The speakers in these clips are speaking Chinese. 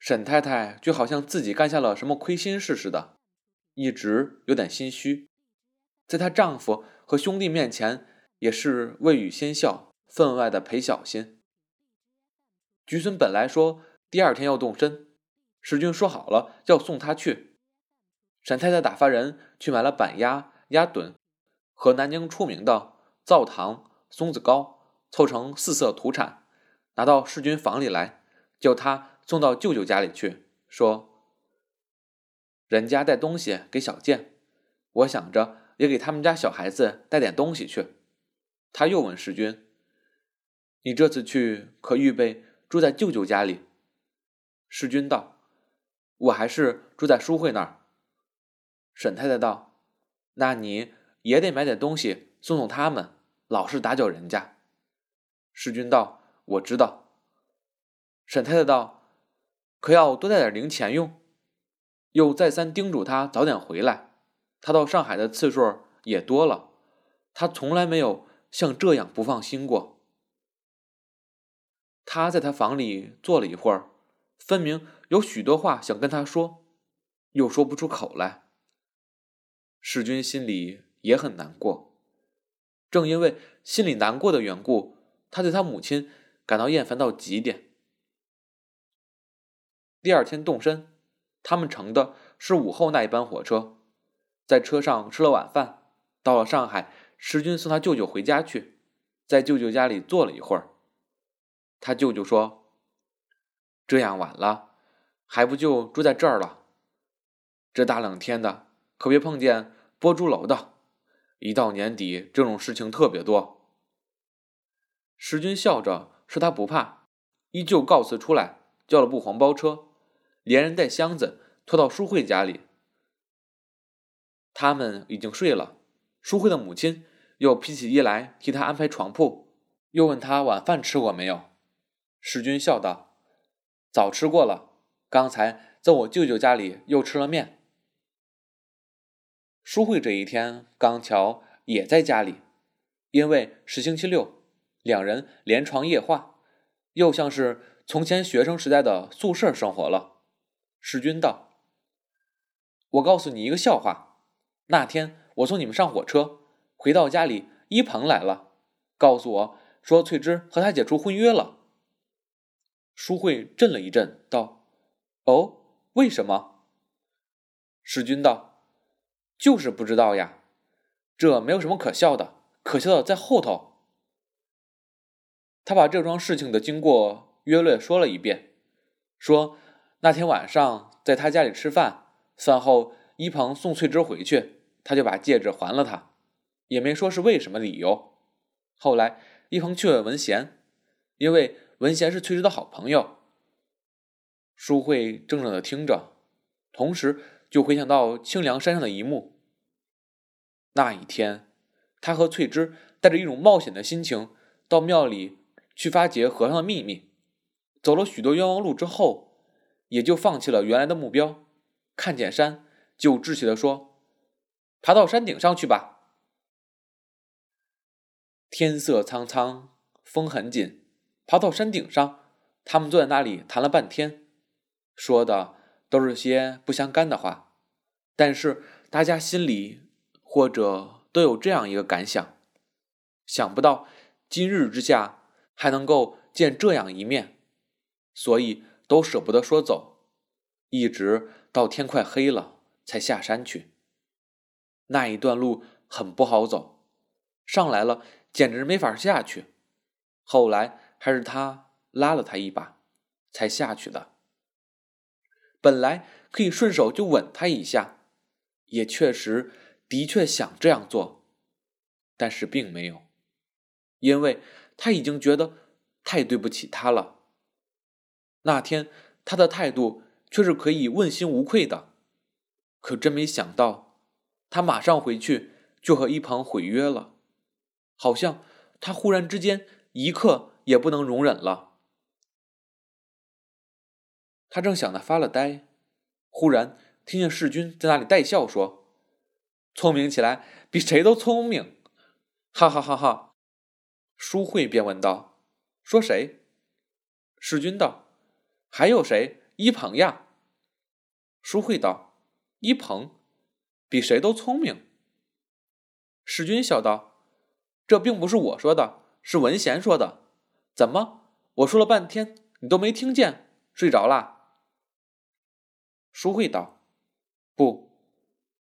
沈太太就好像自己干下了什么亏心事似的，一直有点心虚，在她丈夫和兄弟面前也是未语先笑，分外的陪小心。菊孙本来说第二天要动身，史君说好了要送她去。沈太太打发人去买了板鸭、鸭炖和南京出名的灶糖、松子糕，凑成四色土产，拿到世君房里来，叫他送到舅舅家里去，说：“人家带东西给小健，我想着也给他们家小孩子带点东西去。”他又问世君：“你这次去可预备？”住在舅舅家里，世君道：“我还是住在淑慧那儿。”沈太太道：“那你也得买点东西送送他们，老是打搅人家。”世君道：“我知道。”沈太太道：“可要多带点零钱用。”又再三叮嘱他早点回来。他到上海的次数也多了，他从来没有像这样不放心过。他在他房里坐了一会儿，分明有许多话想跟他说，又说不出口来。世君心里也很难过，正因为心里难过的缘故，他对他母亲感到厌烦到极点。第二天动身，他们乘的是午后那一班火车，在车上吃了晚饭，到了上海，石君送他舅舅回家去，在舅舅家里坐了一会儿。他舅舅说：“这样晚了，还不就住在这儿了？这大冷天的，可别碰见剥猪楼的。一到年底，这种事情特别多。”石军笑着说：“他不怕，依旧告辞出来，叫了部黄包车，连人带箱子拖到淑慧家里。他们已经睡了，淑慧的母亲又披起衣来替他安排床铺，又问他晚饭吃过没有。”世君笑道：“早吃过了，刚才在我舅舅家里又吃了面。”淑慧这一天刚巧也在家里，因为是星期六，两人连床夜话，又像是从前学生时代的宿舍生活了。世君道：“我告诉你一个笑话，那天我送你们上火车，回到家里，一鹏来了，告诉我说翠芝和他解除婚约了。”淑慧震了一震，道：“哦，为什么？”世君道：“就是不知道呀，这没有什么可笑的，可笑的在后头。”他把这桩事情的经过约略说了一遍，说那天晚上在他家里吃饭，饭后一鹏送翠芝回去，他就把戒指还了他，也没说是为什么理由。后来一鹏去问文贤，因为。文贤是翠芝的好朋友。淑慧怔怔的听着，同时就回想到清凉山上的一幕。那一天，他和翠芝带着一种冒险的心情到庙里去发掘和尚的秘密，走了许多冤枉路之后，也就放弃了原来的目标。看见山，就志气的说：“爬到山顶上去吧。”天色苍苍，风很紧。爬到山顶上，他们坐在那里谈了半天，说的都是些不相干的话，但是大家心里或者都有这样一个感想：想不到今日之下还能够见这样一面，所以都舍不得说走，一直到天快黑了才下山去。那一段路很不好走，上来了简直没法下去。后来。还是他拉了他一把，才下去的。本来可以顺手就吻他一下，也确实的确想这样做，但是并没有，因为他已经觉得太对不起他了。那天他的态度却是可以问心无愧的，可真没想到，他马上回去就和一旁毁约了，好像他忽然之间一刻。也不能容忍了。他正想的发了呆，忽然听见世君在那里带笑说：“聪明起来比谁都聪明！”哈哈哈哈！淑慧便问道：“说谁？”世君道：“还有谁？一鹏呀。”舒慧道：“一鹏，比谁都聪明。”世君笑道：“这并不是我说的，是文贤说的。怎么，我说了半天，你都没听见，睡着啦？”舒慧道：“不，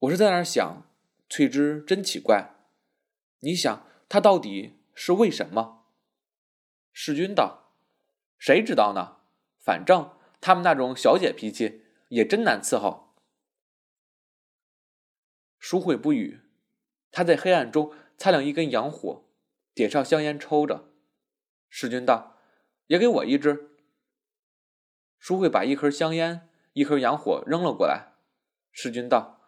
我是在那儿想，翠芝真奇怪。你想，她到底是为什么？”世君道：“谁知道呢？反正他们那种小姐脾气也真难伺候。”舒慧不语，他在黑暗中擦亮一根洋火，点上香烟抽着。世君道：“也给我一支。”舒慧把一盒香烟。一盒洋火扔了过来，世君道：“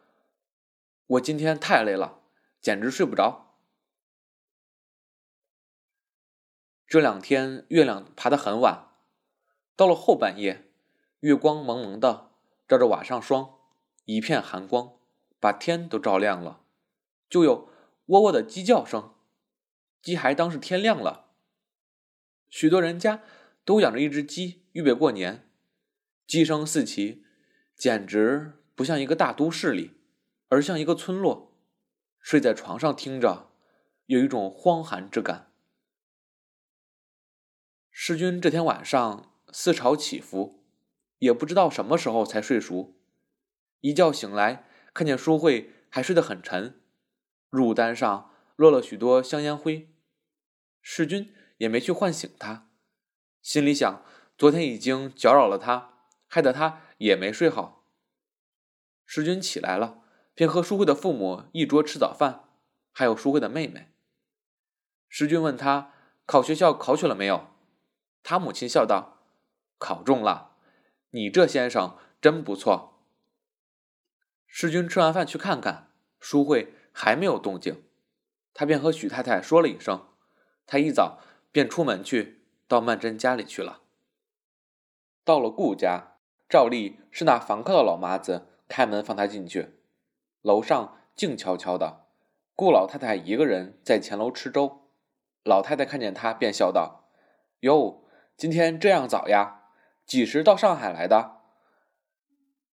我今天太累了，简直睡不着。这两天月亮爬得很晚，到了后半夜，月光蒙蒙的，照着瓦上霜，一片寒光，把天都照亮了。就有喔喔的鸡叫声，鸡还当是天亮了。许多人家都养着一只鸡，预备过年。”鸡声四起，简直不像一个大都市里，而像一个村落。睡在床上听着，有一种荒寒之感。世君这天晚上思潮起伏，也不知道什么时候才睡熟。一觉醒来，看见淑慧还睡得很沉，褥单上落了许多香烟灰。世君也没去唤醒她，心里想：昨天已经搅扰了她。害得她也没睡好。世君起来了，便和淑慧的父母一桌吃早饭，还有淑慧的妹妹。世君问他考学校考取了没有，他母亲笑道：“考中了，你这先生真不错。”世君吃完饭去看看，淑慧还没有动静，他便和许太太说了一声，他一早便出门去到曼桢家里去了。到了顾家。照例是那房客的老妈子开门放他进去。楼上静悄悄的，顾老太太一个人在前楼吃粥。老太太看见他，便笑道：“哟，今天这样早呀？几时到上海来的？”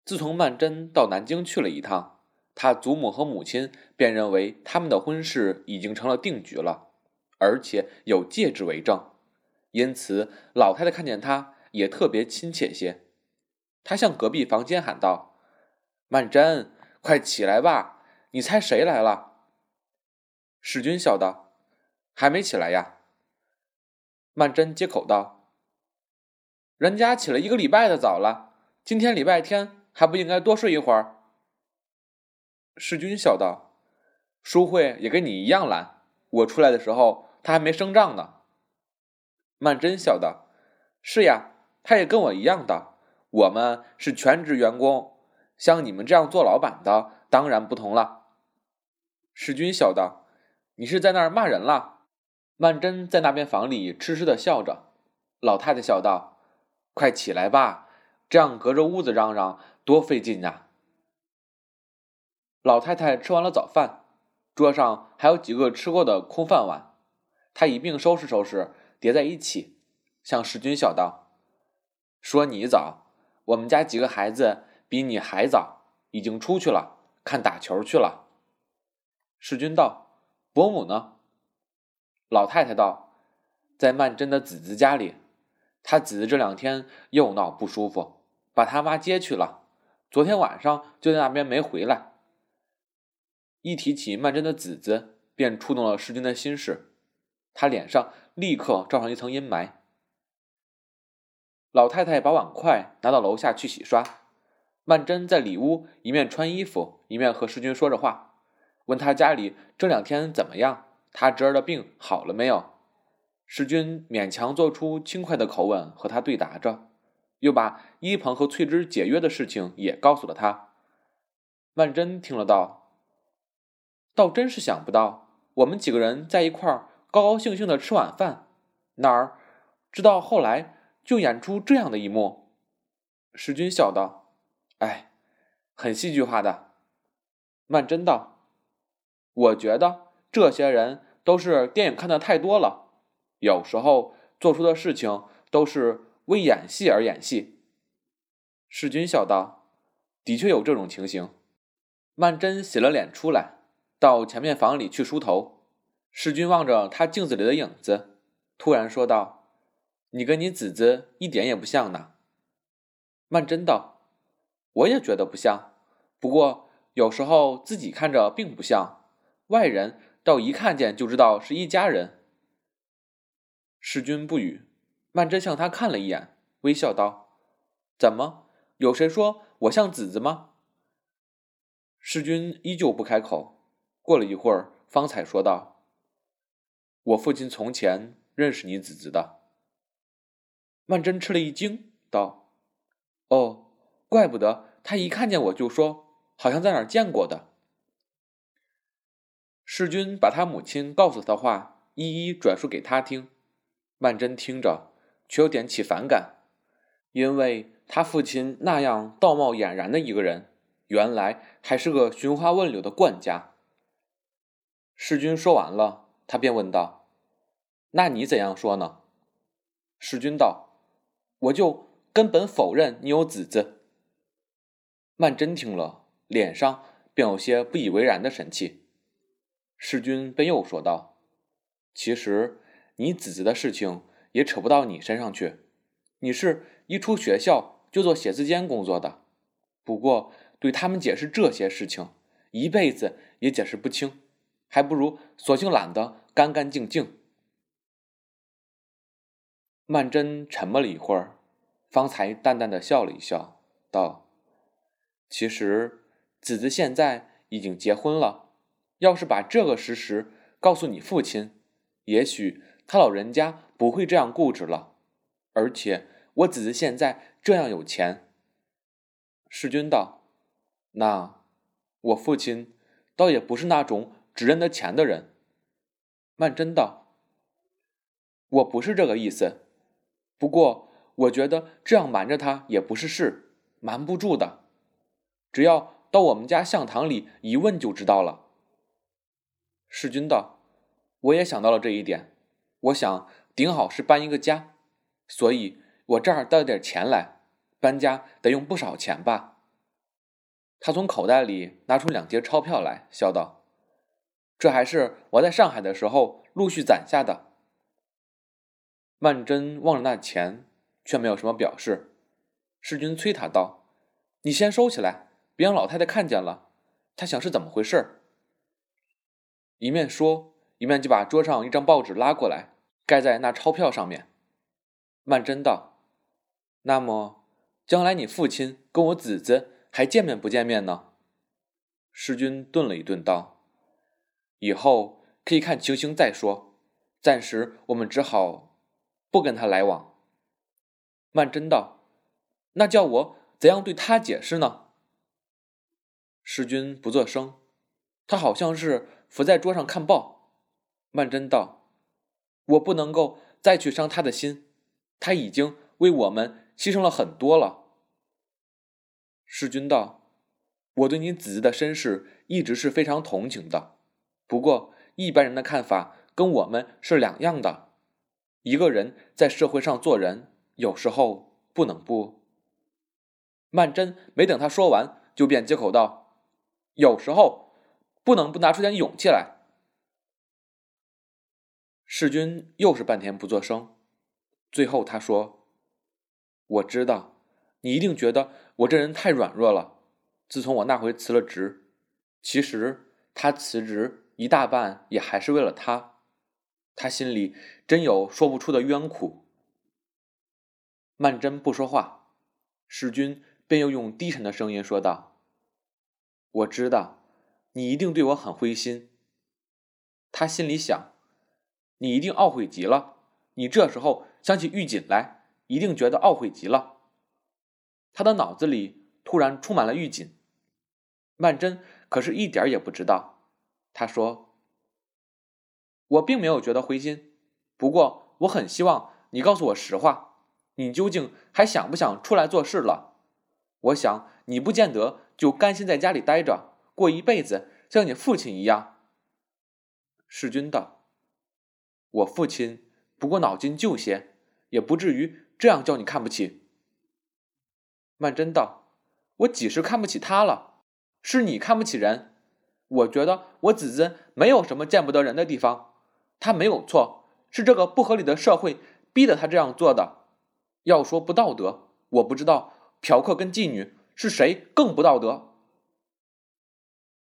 自从曼桢到南京去了一趟，他祖母和母亲便认为他们的婚事已经成了定局了，而且有戒指为证，因此老太太看见他也特别亲切些。她向隔壁房间喊道：“曼桢，快起来吧！你猜谁来了？”世君笑道：“还没起来呀。”曼桢接口道：“人家起了一个礼拜的早了，今天礼拜天还不应该多睡一会儿？”世君笑道：“淑慧也跟你一样懒，我出来的时候她还没生帐呢。”曼桢笑道：“是呀，她也跟我一样的。”我们是全职员工，像你们这样做老板的当然不同了。世君笑道：“你是在那儿骂人了？”曼桢在那边房里痴痴的笑着。老太太笑道：“快起来吧，这样隔着屋子嚷嚷多费劲呀。”老太太吃完了早饭，桌上还有几个吃过的空饭碗，她一并收拾收拾，叠在一起，向世君笑道：“说你早。”我们家几个孩子比你还早，已经出去了，看打球去了。世君道：“伯母呢？”老太太道：“在曼桢的姊姊家里，他姊姊这两天又闹不舒服，把他妈接去了。昨天晚上就在那边没回来。”一提起曼桢的子子，便触动了世君的心事，他脸上立刻罩上一层阴霾。老太太把碗筷拿到楼下去洗刷，曼桢在里屋一面穿衣服，一面和世君说着话，问他家里这两天怎么样，他侄儿的病好了没有。石君勉强做出轻快的口吻和他对答着，又把一鹏和翠芝解约的事情也告诉了他。曼桢听了道：“倒真是想不到，我们几个人在一块儿高高兴兴的吃晚饭，哪儿知道后来。”就演出这样的一幕，石君笑道：“哎，很戏剧化的。”曼桢道：“我觉得这些人都是电影看的太多了，有时候做出的事情都是为演戏而演戏。”世君笑道：“的确有这种情形。”曼桢洗了脸出来，到前面房里去梳头。世君望着他镜子里的影子，突然说道：“你跟你姊姊一点也不像呢。”曼桢道：“我也觉得不像，不过有时候自己看着并不像，外人倒一看见就知道是一家人。”世君不语，曼桢向他看了一眼，微笑道：“怎么？有谁说我像姊姊吗？”世君依旧不开口。过了一会儿，方才说道：“我父亲从前认识你姊姊的。”曼桢吃了一惊，道：“哦，怪不得他一看见我就说，好像在哪儿见过的。”世君把他母亲告诉他的话一一转述给他听。曼桢听着，却有点起反感，因为他父亲那样道貌俨然的一个人。原来还是个寻花问柳的惯家。世君说完了，他便问道：“那你怎样说呢？”世君道：“我就根本否认你有子子。”曼桢听了，脸上便有些不以为然的神气。世君便又说道：“其实你子子的事情也扯不到你身上去，你是一出学校就做写字间工作的，不过……”对他们解释这些事情，一辈子也解释不清，还不如索性懒得干干净净。曼桢沉默了一会儿，方才淡淡的笑了一笑，道：“其实子子现在已经结婚了，要是把这个事实告诉你父亲，也许他老人家不会这样固执了。而且我子子现在这样有钱。”世君道。那我父亲倒也不是那种只认得钱的人。曼桢道：“我不是这个意思，不过我觉得这样瞒着他也不是事，瞒不住的。只要到我们家相堂里一问就知道了。”世君道：“我也想到了这一点，我想顶好是搬一个家，所以我这儿带了点钱来，搬家得用不少钱吧。”他从口袋里拿出两叠钞票来，笑道：“这还是我在上海的时候陆续攒下的。”曼桢望着那钱，却没有什么表示。世君催他道：“你先收起来，别让老太太看见了。她想是怎么回事？”一面说，一面就把桌上一张报纸拉过来，盖在那钞票上面。曼桢道：“那么，将来你父亲跟我姊姊……”还见面不见面呢？世君顿了一顿，道：“以后可以看情形再说，暂时我们只好不跟他来往。”曼桢道：“那叫我怎样对他解释呢？”世君不作声，他好像是伏在桌上看报。曼桢道：“我不能够再去伤他的心，他已经为我们牺牲了很多了。”世君道：“我对你子子的身世一直是非常同情的，不过一般人的看法跟我们是两样的。一个人在社会上做人，有时候不能不……”曼桢没等他说完，就便接口道：“有时候不能不拿出点勇气来。”世君又是半天不作声，最后他说：“我知道。”你一定觉得我这人太软弱了。自从我那回辞了职，其实他辞职一大半也还是为了他，他心里真有说不出的冤苦。曼桢不说话，世君便又用低沉的声音说道：“我知道，你一定对我很灰心。”他心里想：“你一定懊悔极了。你这时候想起玉锦来，一定觉得懊悔极了。”他的脑子里突然充满了狱警。曼桢可是一点也不知道。他说：“我并没有觉得灰心，不过我很希望你告诉我实话，你究竟还想不想出来做事了？我想你不见得就甘心在家里待着，过一辈子像你父亲一样。”世君道：“我父亲不过脑筋旧些，也不至于这样叫你看不起。”曼桢道：“我几时看不起他了？是你看不起人。我觉得我子尊没有什么见不得人的地方，他没有错，是这个不合理的社会逼得他这样做的。要说不道德，我不知道嫖客跟妓女是谁更不道德。”